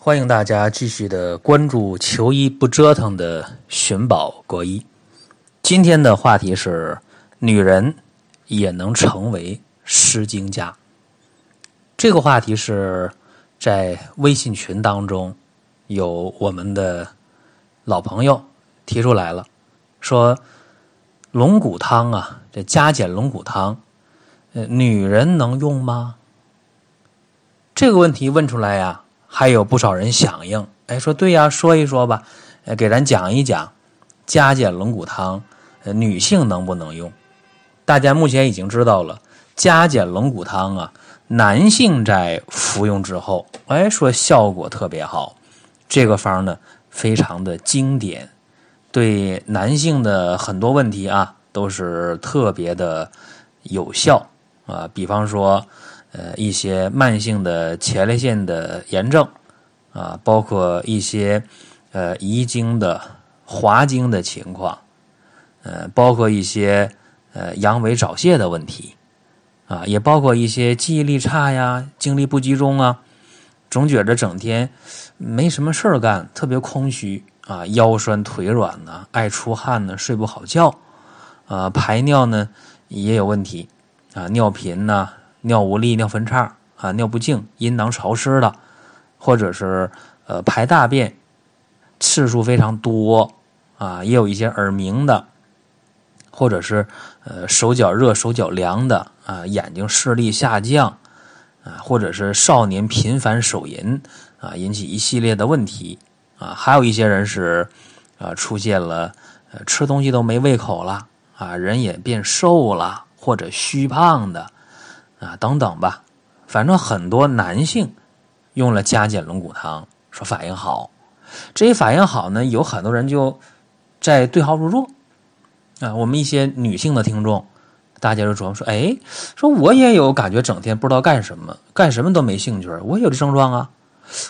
欢迎大家继续的关注“求医不折腾”的寻宝国医。今天的话题是：女人也能成为诗经家。这个话题是在微信群当中有我们的老朋友提出来了，说龙骨汤啊，这加减龙骨汤，呃，女人能用吗？这个问题问出来呀。还有不少人响应，哎，说对呀，说一说吧，给咱讲一讲加减龙骨汤，女性能不能用？大家目前已经知道了，加减龙骨汤啊，男性在服用之后，哎，说效果特别好，这个方呢非常的经典，对男性的很多问题啊都是特别的有效啊，比方说。呃，一些慢性的前列腺的炎症啊，包括一些呃遗精的滑精的情况，呃，包括一些呃阳痿早泄的问题啊，也包括一些记忆力差呀、精力不集中啊，总觉着整天没什么事儿干，特别空虚啊，腰酸腿软呢，爱出汗呢，睡不好觉啊，排尿呢也有问题啊，尿频呢。尿无力、尿分叉啊，尿不净、阴囊潮湿的，或者是呃排大便次数非常多啊，也有一些耳鸣的，或者是呃手脚热、手脚凉的啊，眼睛视力下降啊，或者是少年频繁手淫啊，引起一系列的问题啊，还有一些人是啊出现了吃东西都没胃口了啊，人也变瘦了或者虚胖的。啊，等等吧，反正很多男性用了加减龙骨汤，说反应好。这一反应好呢，有很多人就在对号入座。啊，我们一些女性的听众，大家就琢磨说：“哎，说我也有感觉，整天不知道干什么，干什么都没兴趣，我有这症状啊，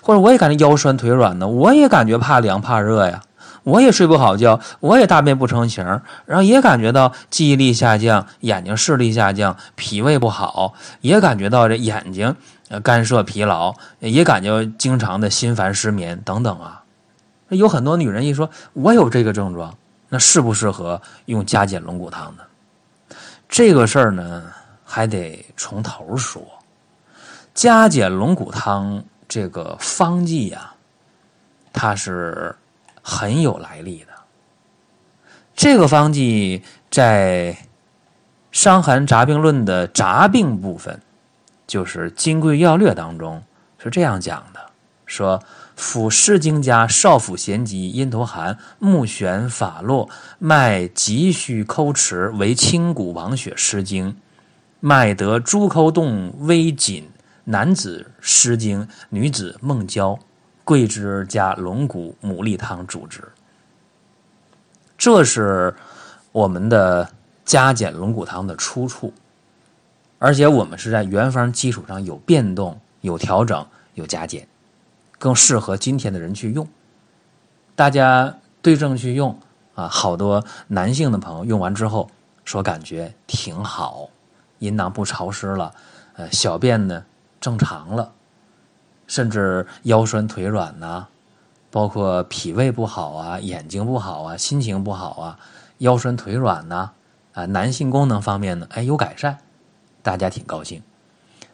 或者我也感觉腰酸腿软呢，我也感觉怕凉怕热呀。”我也睡不好觉，我也大便不成形，然后也感觉到记忆力下降，眼睛视力下降，脾胃不好，也感觉到这眼睛呃干涩疲劳，也感觉经常的心烦失眠等等啊。有很多女人一说我有这个症状，那适不适合用加减龙骨汤呢？这个事儿呢还得从头说。加减龙骨汤这个方剂呀，它是。很有来历的，这个方剂在《伤寒杂病论》的杂病部分，就是《金匮要略》当中是这样讲的：说腹湿经家少腹咸急，阴头寒，目眩法落，脉急需抠池，为清谷王血湿经，脉得诸抠动微紧，男子湿经，女子梦交。桂枝加龙骨牡蛎汤主之，这是我们的加减龙骨汤的出处，而且我们是在原方基础上有变动、有调整、有加减，更适合今天的人去用。大家对症去用啊，好多男性的朋友用完之后说感觉挺好，阴囊不潮湿了，呃，小便呢正常了。甚至腰酸腿软呐，包括脾胃不好啊、眼睛不好啊、心情不好啊、腰酸腿软呐，啊，男性功能方面呢，哎，有改善，大家挺高兴。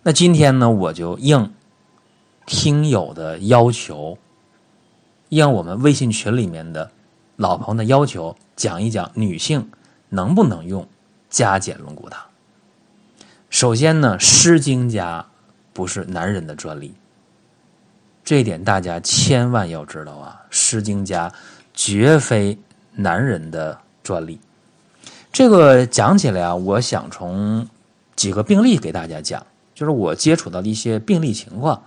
那今天呢，我就应听友的要求，应我们微信群里面的老朋友的要求，讲一讲女性能不能用加减龙骨汤。首先呢，湿经家不是男人的专利。这一点大家千万要知道啊！诗经家绝非男人的专利。这个讲起来啊，我想从几个病例给大家讲，就是我接触到的一些病例情况，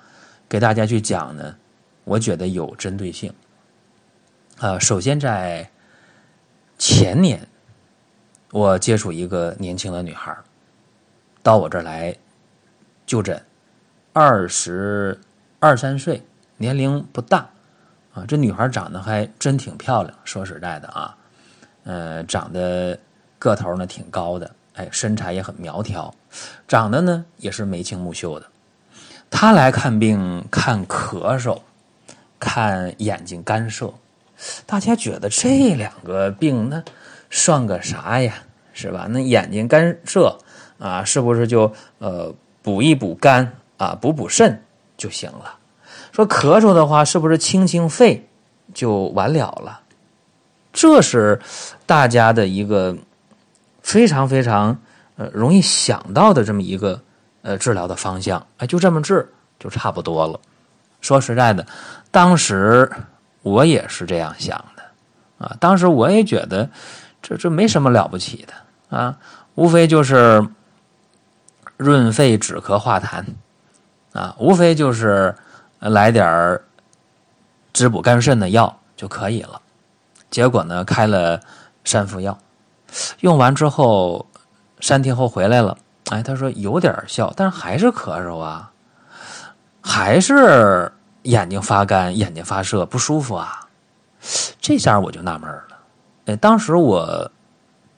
给大家去讲呢，我觉得有针对性。啊，首先在前年，我接触一个年轻的女孩到我这儿来就诊，二十。二三岁，年龄不大，啊，这女孩长得还真挺漂亮。说实在的啊，呃，长得个头呢挺高的，哎，身材也很苗条，长得呢也是眉清目秀的。她来看病看咳嗽，看眼睛干涩。大家觉得这两个病那算个啥呀？是吧？那眼睛干涩啊，是不是就呃补一补肝啊，补补肾就行了？说咳嗽的话，是不是清清肺就完了了？这是大家的一个非常非常呃容易想到的这么一个呃治疗的方向。哎，就这么治就差不多了。说实在的，当时我也是这样想的啊。当时我也觉得这这没什么了不起的。啊，无非就是润肺止咳化痰，啊，无非就是来点儿滋补肝肾的药就可以了。结果呢，开了三副药，用完之后三天后回来了，哎，他说有点效，但是还是咳嗽啊，还是眼睛发干、眼睛发涩、不舒服啊。这下我就纳闷了，哎，当时我。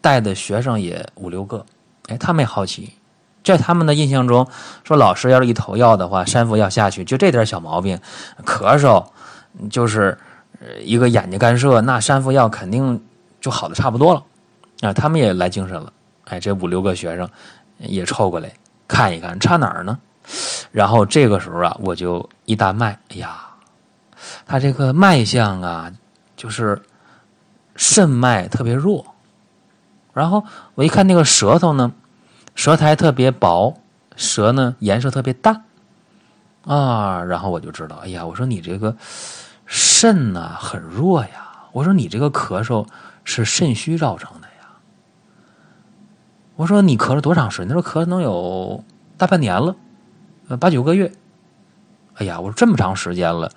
带的学生也五六个，哎，他们也好奇，在他们的印象中，说老师要是一投药的话，三副药下去，就这点小毛病，咳嗽，就是一个眼睛干涉，那三副药肯定就好的差不多了，啊，他们也来精神了，哎，这五六个学生也凑过来看一看，差哪儿呢？然后这个时候啊，我就一搭脉，哎呀，他这个脉象啊，就是肾脉特别弱。然后我一看那个舌头呢，舌苔特别薄，舌呢颜色特别淡，啊，然后我就知道，哎呀，我说你这个肾呢很弱呀，我说你这个咳嗽是肾虚造成的呀，我说你咳了多长时间？他说咳能有大半年了，呃八九个月，哎呀，我说这么长时间了，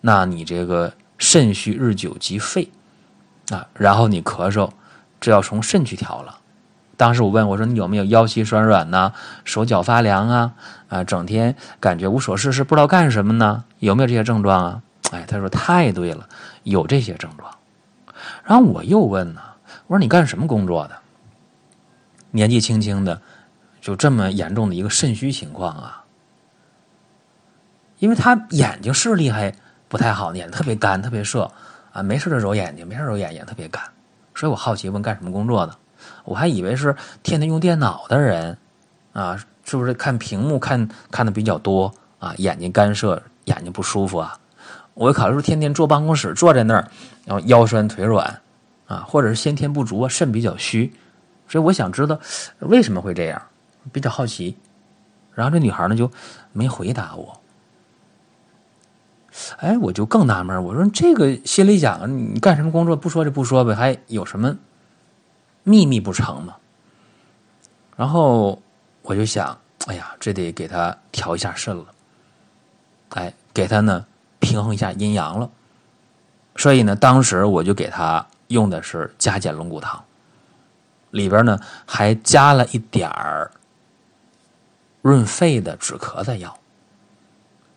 那你这个肾虚日久即废啊，然后你咳嗽。这要从肾去调了。当时我问我说：“你有没有腰膝酸软呐，手脚发凉啊？啊，整天感觉无所事事，不知道干什么呢？有没有这些症状啊？”哎，他说：“太对了，有这些症状。”然后我又问呢，我说：“你干什么工作的？年纪轻轻的，就这么严重的一个肾虚情况啊？因为他眼睛视力还不太好，眼特别干，特别涩啊，没事的揉眼睛，没事揉眼睛，特别干。”所以我好奇问干什么工作的，我还以为是天天用电脑的人，啊，是不是看屏幕看看的比较多啊？眼睛干涉，眼睛不舒服啊？我考虑说天天坐办公室坐在那儿，然后腰酸腿软，啊，或者是先天不足啊，肾比较虚，所以我想知道为什么会这样，比较好奇。然后这女孩呢就没回答我。哎，我就更纳闷我说这个心里想，你干什么工作？不说就不说呗，还有什么秘密不成吗？然后我就想，哎呀，这得给他调一下肾了，哎，给他呢平衡一下阴阳了。所以呢，当时我就给他用的是加减龙骨汤，里边呢还加了一点儿润肺的止咳的药。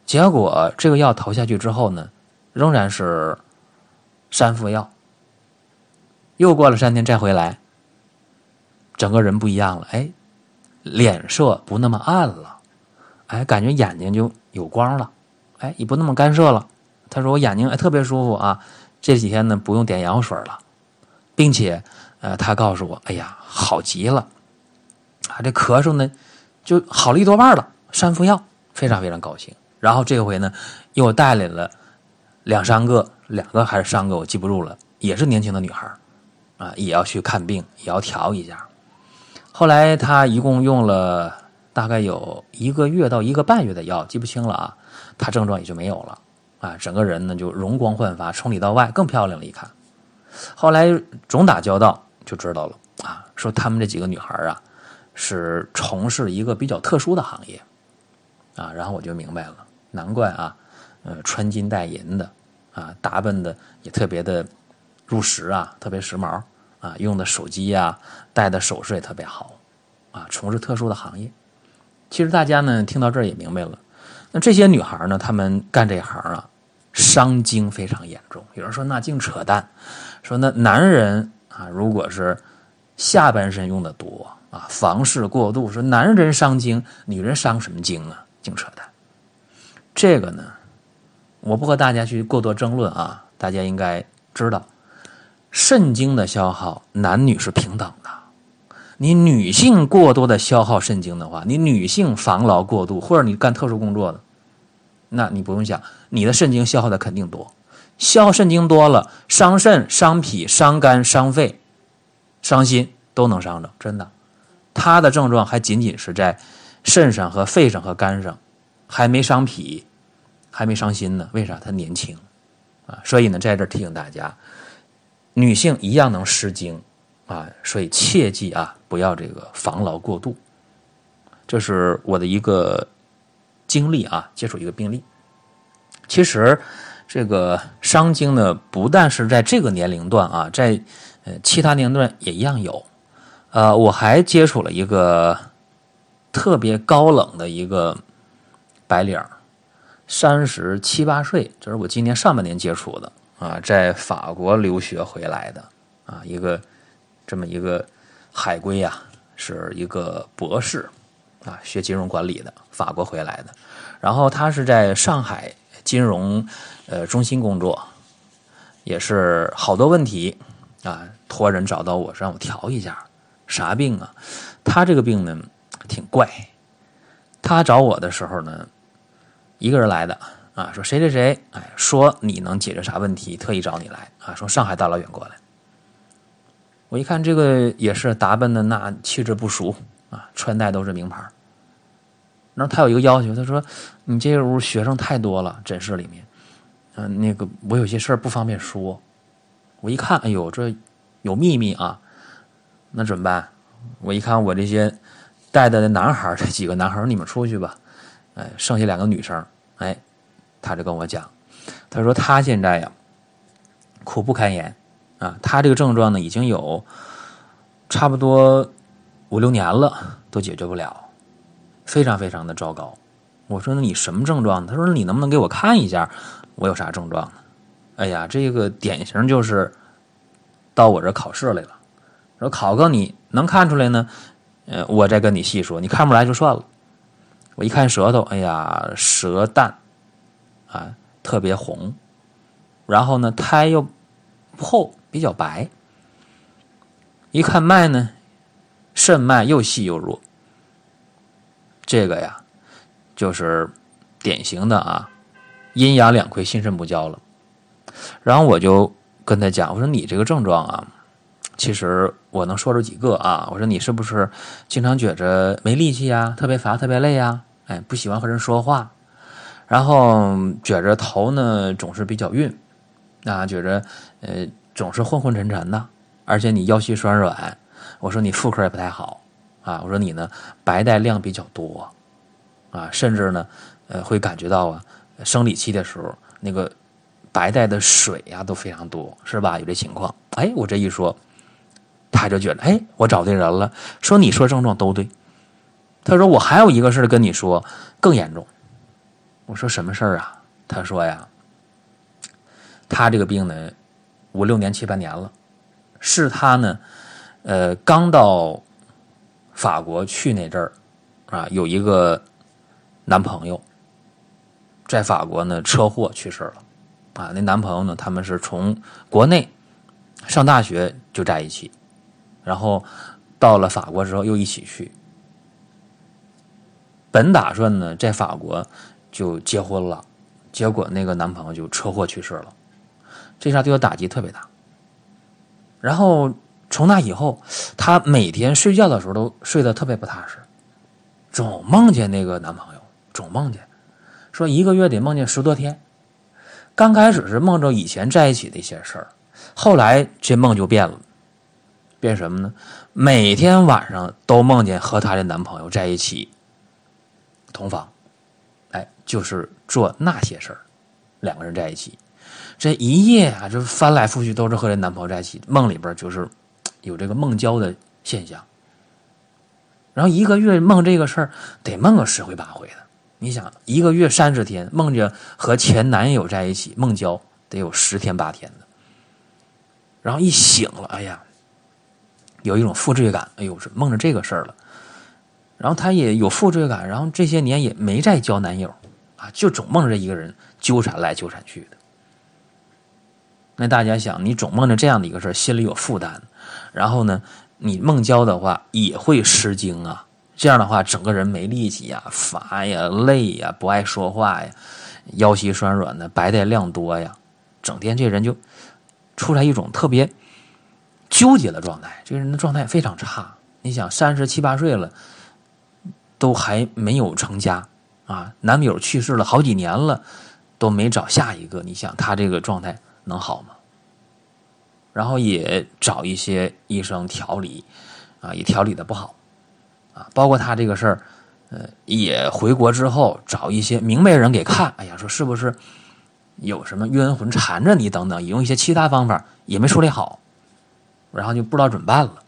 结果这个药投下去之后呢，仍然是三副药。又过了三天再回来，整个人不一样了，哎，脸色不那么暗了，哎，感觉眼睛就有光了，哎，也不那么干涩了。他说我眼睛哎特别舒服啊，这几天呢不用点眼药水了，并且呃他告诉我，哎呀好极了，啊这咳嗽呢就好了一多半了，三副药非常非常高兴。然后这回呢，又带来了两三个，两个还是三个，我记不住了，也是年轻的女孩啊，也要去看病，也要调一下。后来她一共用了大概有一个月到一个半月的药，记不清了啊，她症状也就没有了啊，整个人呢就容光焕发，从里到外更漂亮了。一看，后来总打交道就知道了啊，说他们这几个女孩啊，是从事一个比较特殊的行业啊，然后我就明白了。难怪啊，呃，穿金戴银的，啊，打扮的也特别的入时啊，特别时髦啊，用的手机呀，戴的首饰也特别好，啊，从事特殊的行业。其实大家呢听到这儿也明白了，那这些女孩呢，她们干这行啊，伤精非常严重。有人说那净扯淡，说那男人啊，如果是下半身用的多啊，房事过度，说男人伤精，女人伤什么精啊？净扯淡。这个呢，我不和大家去过多争论啊，大家应该知道，肾精的消耗男女是平等的。你女性过多的消耗肾精的话，你女性防劳过度，或者你干特殊工作的，那你不用想，你的肾精消耗的肯定多。消耗肾精多了，伤肾、伤脾、伤肝、伤肺、伤心都能伤着，真的。他的症状还仅仅是在肾上和肺上和肝上，还没伤脾，还没伤心呢。为啥？他年轻啊！所以呢，在这提醒大家，女性一样能失精。啊，所以切记啊，不要这个防劳过度。这是我的一个经历啊，接触一个病例。其实这个伤精呢，不但是在这个年龄段啊，在呃其他年龄段也一样有。呃，我还接触了一个特别高冷的一个白领，三十七八岁，这是我今年上半年接触的啊，在法国留学回来的啊，一个。这么一个海归呀，是一个博士啊，学金融管理的，法国回来的。然后他是在上海金融呃中心工作，也是好多问题啊，托人找到我，让我调一下。啥病啊？他这个病呢挺怪。他找我的时候呢，一个人来的啊，说谁谁谁，哎，说你能解决啥问题，特意找你来啊，从上海大老远过来。我一看这个也是打扮的那气质不俗啊，穿戴都是名牌。然后他有一个要求，他说：“你这屋学生太多了，诊室里面，嗯，那个我有些事儿不方便说。”我一看，哎呦，这有秘密啊！那怎么办？我一看我这些带的男孩这几个男孩你们出去吧。哎，剩下两个女生，哎，他就跟我讲，他说他现在呀，苦不堪言。啊，他这个症状呢，已经有差不多五六年了，都解决不了，非常非常的糟糕。我说：“那你什么症状？”他说：“你能不能给我看一下，我有啥症状呢？”哎呀，这个典型就是到我这考试来了。说考个你能看出来呢？呃，我再跟你细说。你看不出来就算了。我一看舌头，哎呀，舌淡啊，特别红，然后呢，苔又厚。比较白，一看脉呢，肾脉又细又弱，这个呀，就是典型的啊，阴阳两亏，心肾不交了。然后我就跟他讲，我说你这个症状啊，其实我能说出几个啊。我说你是不是经常觉着没力气呀，特别乏，特别累呀？哎，不喜欢和人说话，然后觉着头呢总是比较晕，啊，觉着呃。总是昏昏沉沉的，而且你腰膝酸软。我说你妇科也不太好啊。我说你呢，白带量比较多啊，甚至呢，呃，会感觉到啊，生理期的时候那个白带的水呀都非常多，是吧？有这情况。哎，我这一说，他就觉得，哎，我找对人了。说你说症状都对。他说我还有一个事跟你说，更严重。我说什么事儿啊？他说呀，他这个病呢。五六年七八年了，是他呢，呃，刚到法国去那阵儿啊，有一个男朋友在法国呢车祸去世了啊。那男朋友呢，他们是从国内上大学就在一起，然后到了法国之后又一起去，本打算呢在法国就结婚了，结果那个男朋友就车祸去世了。这下对她打击特别大。然后从那以后，她每天睡觉的时候都睡得特别不踏实，总梦见那个男朋友，总梦见，说一个月得梦见十多天。刚开始是梦着以前在一起的一些事儿，后来这梦就变了，变什么呢？每天晚上都梦见和她的男朋友在一起同房，就是做那些事儿，两个人在一起。这一夜啊，就翻来覆去都是和这男朋友在一起，梦里边就是有这个梦交的现象。然后一个月梦这个事儿，得梦个十回八回的。你想，一个月三十天，梦见和前男友在一起梦交，得有十天八天的。然后一醒了，哎呀，有一种负罪感，哎呦，是梦着这个事儿了。然后她也有负罪感，然后这些年也没再交男友啊，就总梦着一个人。纠缠来纠缠去的。那大家想，你总梦着这样的一个事儿，心里有负担，然后呢，你梦交的话也会失精啊。这样的话，整个人没力气呀，乏呀，累呀，不爱说话呀，腰膝酸软的，白带量多呀，整天这人就出来一种特别纠结的状态，这个人的状态非常差。你想，三十七八岁了，都还没有成家啊，男友去世了好几年了，都没找下一个，你想他这个状态能好吗？然后也找一些医生调理，啊，也调理的不好。啊，包括他这个事儿，呃，也回国之后找一些明白人给看，哎呀，说是不是有什么冤魂缠着你等等，也用一些其他方法也没处理好，然后就不知道怎么办了，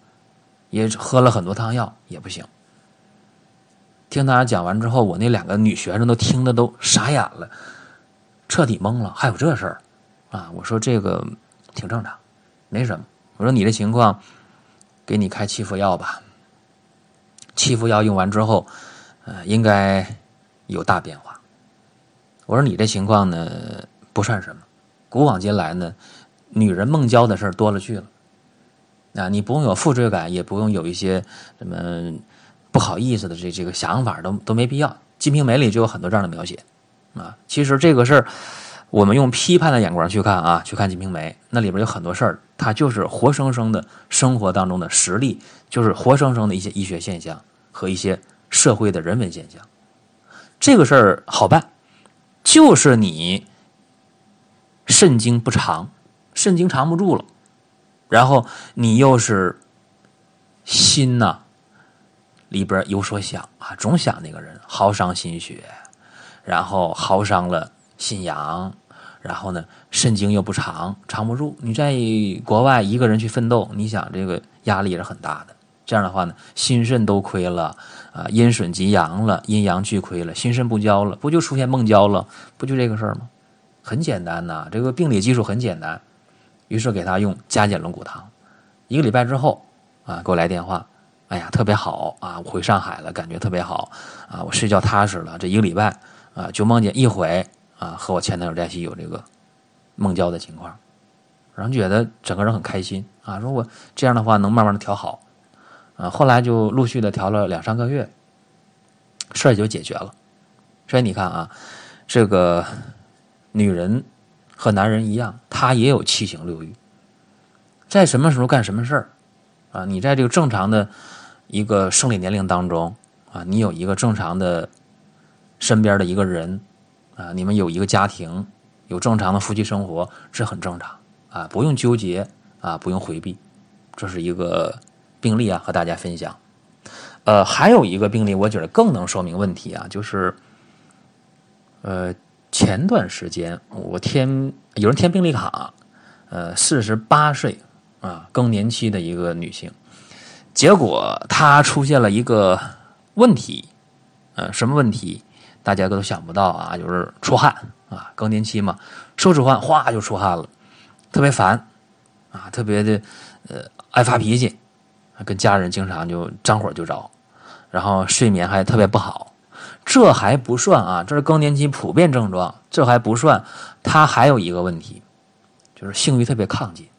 也喝了很多汤药也不行。听他讲完之后，我那两个女学生都听得都傻眼了，彻底懵了，还有这事儿啊？我说这个挺正常，没什么。我说你这情况，给你开七副药吧。七副药用完之后，呃，应该有大变化。我说你这情况呢不算什么，古往今来呢，女人梦交的事儿多了去了。啊，你不用有负罪感，也不用有一些什么不好意思的这这个想法，都都没必要。《金瓶梅》里就有很多这样的描写。啊，其实这个事儿，我们用批判的眼光去看啊，去看《金瓶梅》，那里边有很多事儿，它就是活生生的生活当中的实例。就是活生生的一些医学现象和一些社会的人文现象，这个事儿好办，就是你肾精不长，肾精藏不住了，然后你又是心呐里边有所想啊，总想那个人，耗伤心血，然后耗伤了心阳，然后呢肾精又不长，藏不住。你在国外一个人去奋斗，你想这个压力也是很大的。这样的话呢，心肾都亏了啊，阴损及阳了，阴阳俱亏了，心肾不交了，不就出现梦交了？不就这个事儿吗？很简单呐，这个病理技术很简单。于是给他用加减龙骨汤，一个礼拜之后啊，给我来电话，哎呀，特别好啊，我回上海了，感觉特别好啊，我睡觉踏实了。这一个礼拜啊，就梦见一回啊，和我前男友在一起有这个梦交的情况，然后觉得整个人很开心啊，说我这样的话能慢慢的调好。啊，后来就陆续的调了两三个月，事儿就解决了。所以你看啊，这个女人和男人一样，她也有七情六欲，在什么时候干什么事儿啊？你在这个正常的一个生理年龄当中啊，你有一个正常的身边的一个人啊，你们有一个家庭，有正常的夫妻生活，是很正常啊，不用纠结啊，不用回避，这是一个。病例啊，和大家分享。呃，还有一个病例，我觉得更能说明问题啊，就是，呃，前段时间我填有人填病历卡，呃，四十八岁啊，更年期的一个女性，结果他出现了一个问题，呃，什么问题？大家都想不到啊，就是出汗啊，更年期嘛，手指汗哗就出汗了，特别烦啊，特别的呃爱发脾气。跟家人经常就张火就着，然后睡眠还特别不好，这还不算啊，这是更年期普遍症状，这还不算，他还有一个问题，就是性欲特别亢进。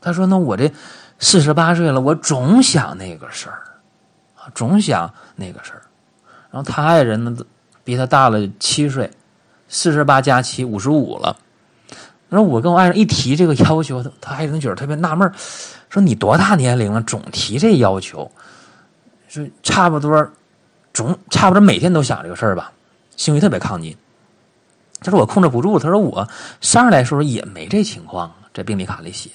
他说：“那我这四十八岁了，我总想那个事儿啊，总想那个事儿。然后他爱人呢，比他大了七岁，四十八加七五十五了。然后我跟我爱人一提这个要求，他爱人觉得特别纳闷说你多大年龄了，总提这要求？说差不多，总差不多每天都想这个事儿吧，性欲特别亢进。他说我控制不住。他说我三十来岁也没这情况，在病历卡里写。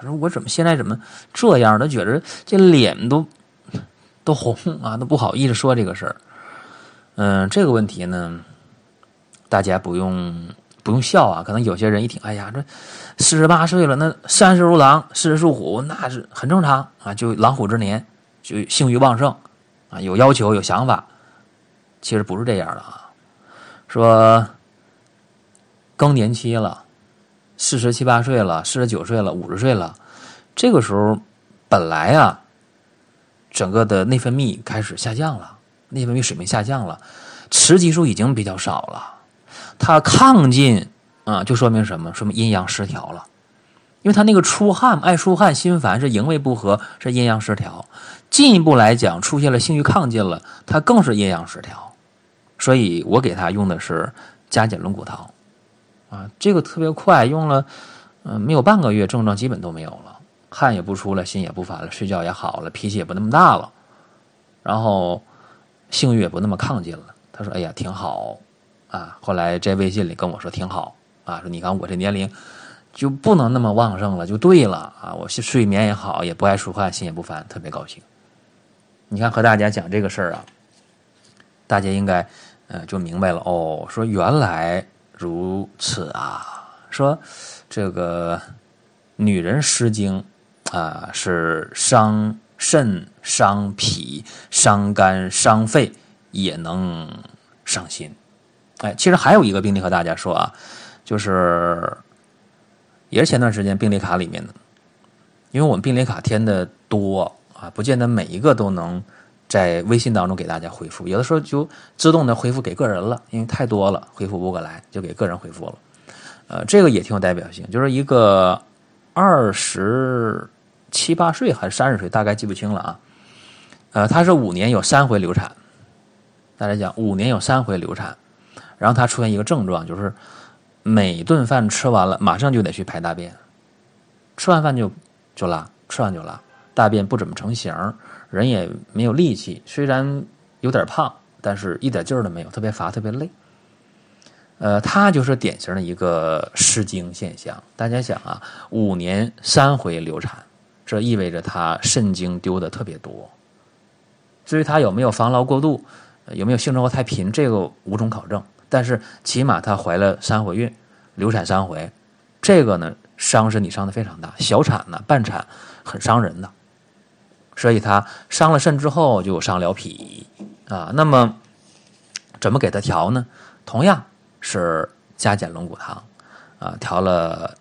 他说我怎么现在怎么这样？他觉得这脸都都红啊，都不好意思说这个事儿。嗯，这个问题呢，大家不用。不用笑啊，可能有些人一听，哎呀，这四十八岁了，那三十如狼，四十如虎，那是很正常啊，就狼虎之年，就性欲旺盛啊，有要求，有想法。其实不是这样的啊，说更年期了，四十七八岁了，四十九岁了，五十岁了，这个时候本来啊，整个的内分泌开始下降了，内分泌水平下降了，雌激素已经比较少了。它亢进啊，就说明什么？说明阴阳失调了。因为他那个出汗、爱出汗、心烦是营卫不和，是阴阳失调。进一步来讲，出现了性欲亢进了，它更是阴阳失调。所以我给他用的是加减龙骨汤，啊，这个特别快，用了嗯没有半个月，症状基本都没有了，汗也不出了，心也不烦了，睡觉也好了，脾气也不那么大了，然后性欲也不那么亢进了。他说：“哎呀，挺好啊。”后来在微信里跟我说：“挺好啊。”说你看我这年龄。就不能那么旺盛了，就对了啊！我睡眠也好，也不爱出汗，心也不烦，特别高兴。你看和大家讲这个事儿啊，大家应该呃就明白了哦。说原来如此啊！说这个女人失经啊是伤肾、伤脾、伤肝、伤肺，也能伤心。哎，其实还有一个病例和大家说啊，就是。也是前段时间病历卡里面的，因为我们病历卡填的多啊，不见得每一个都能在微信当中给大家回复，有的时候就自动的回复给个人了，因为太多了回复不过来，就给个人回复了。呃，这个也挺有代表性，就是一个二十七八岁还是三十岁，大概记不清了啊。呃，他是五年有三回流产，大家讲五年有三回流产，然后他出现一个症状就是。每顿饭吃完了，马上就得去排大便，吃完饭就就拉，吃完就拉，大便不怎么成形，人也没有力气。虽然有点胖，但是一点劲儿都没有，特别乏，特别累。呃，他就是典型的一个失精现象。大家想啊，五年三回流产，这意味着他肾精丢的特别多。至于他有没有防劳过度，有没有性生活太频，这个无从考证。但是起码她怀了三回孕，流产三回，这个呢伤身体伤的非常大，小产呢半产很伤人的，所以他伤了肾之后就伤了脾啊。那么怎么给他调呢？同样是加减龙骨汤啊，调了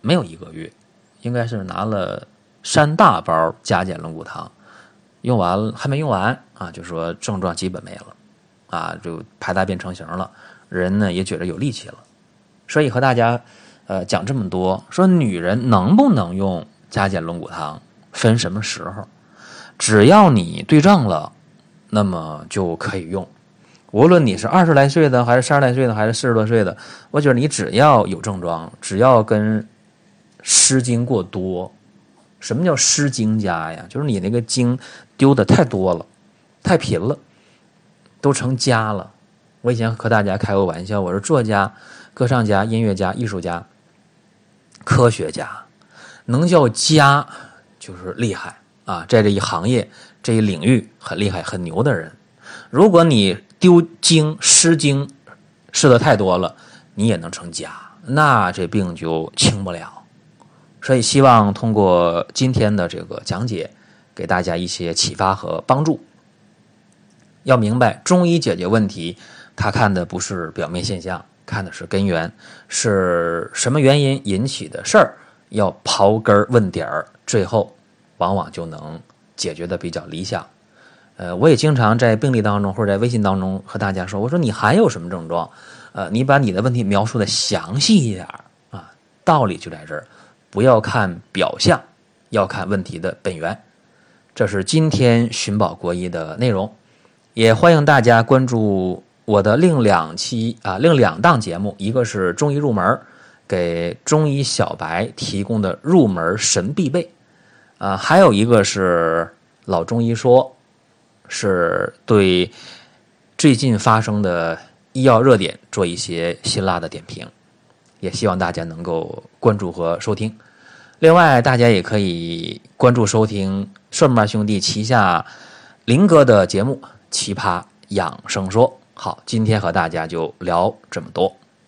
没有一个月，应该是拿了三大包加减龙骨汤，用完了还没用完啊，就说症状基本没了。啊，就排大便成型了，人呢也觉得有力气了，所以和大家呃讲这么多，说女人能不能用加减龙骨汤，分什么时候，只要你对症了，那么就可以用。无论你是二十来岁的，还是三十来岁的，还是四十多岁的，我觉得你只要有症状，只要跟失精过多，什么叫失精家呀？就是你那个精丢的太多了，太频了。都成家了。我以前和大家开过玩笑，我说作家、歌唱家、音乐家、艺术家、科学家，能叫家就是厉害啊，在这一行业、这一领域很厉害、很牛的人。如果你丢精、失精失的太多了，你也能成家，那这病就轻不了。所以希望通过今天的这个讲解，给大家一些启发和帮助。要明白，中医解决问题，他看的不是表面现象，看的是根源，是什么原因引起的事儿，要刨根问底儿，最后往往就能解决的比较理想。呃，我也经常在病例当中或者在微信当中和大家说，我说你还有什么症状？呃，你把你的问题描述的详细一点啊，道理就在这儿，不要看表象，要看问题的本源。这是今天寻宝国医的内容。也欢迎大家关注我的另两期啊，另两档节目，一个是中医入门，给中医小白提供的入门神必备，啊，还有一个是老中医说，是对最近发生的医药热点做一些辛辣的点评，也希望大家能够关注和收听。另外，大家也可以关注收听顺瓣兄弟旗下林哥的节目。奇葩养生说，好，今天和大家就聊这么多。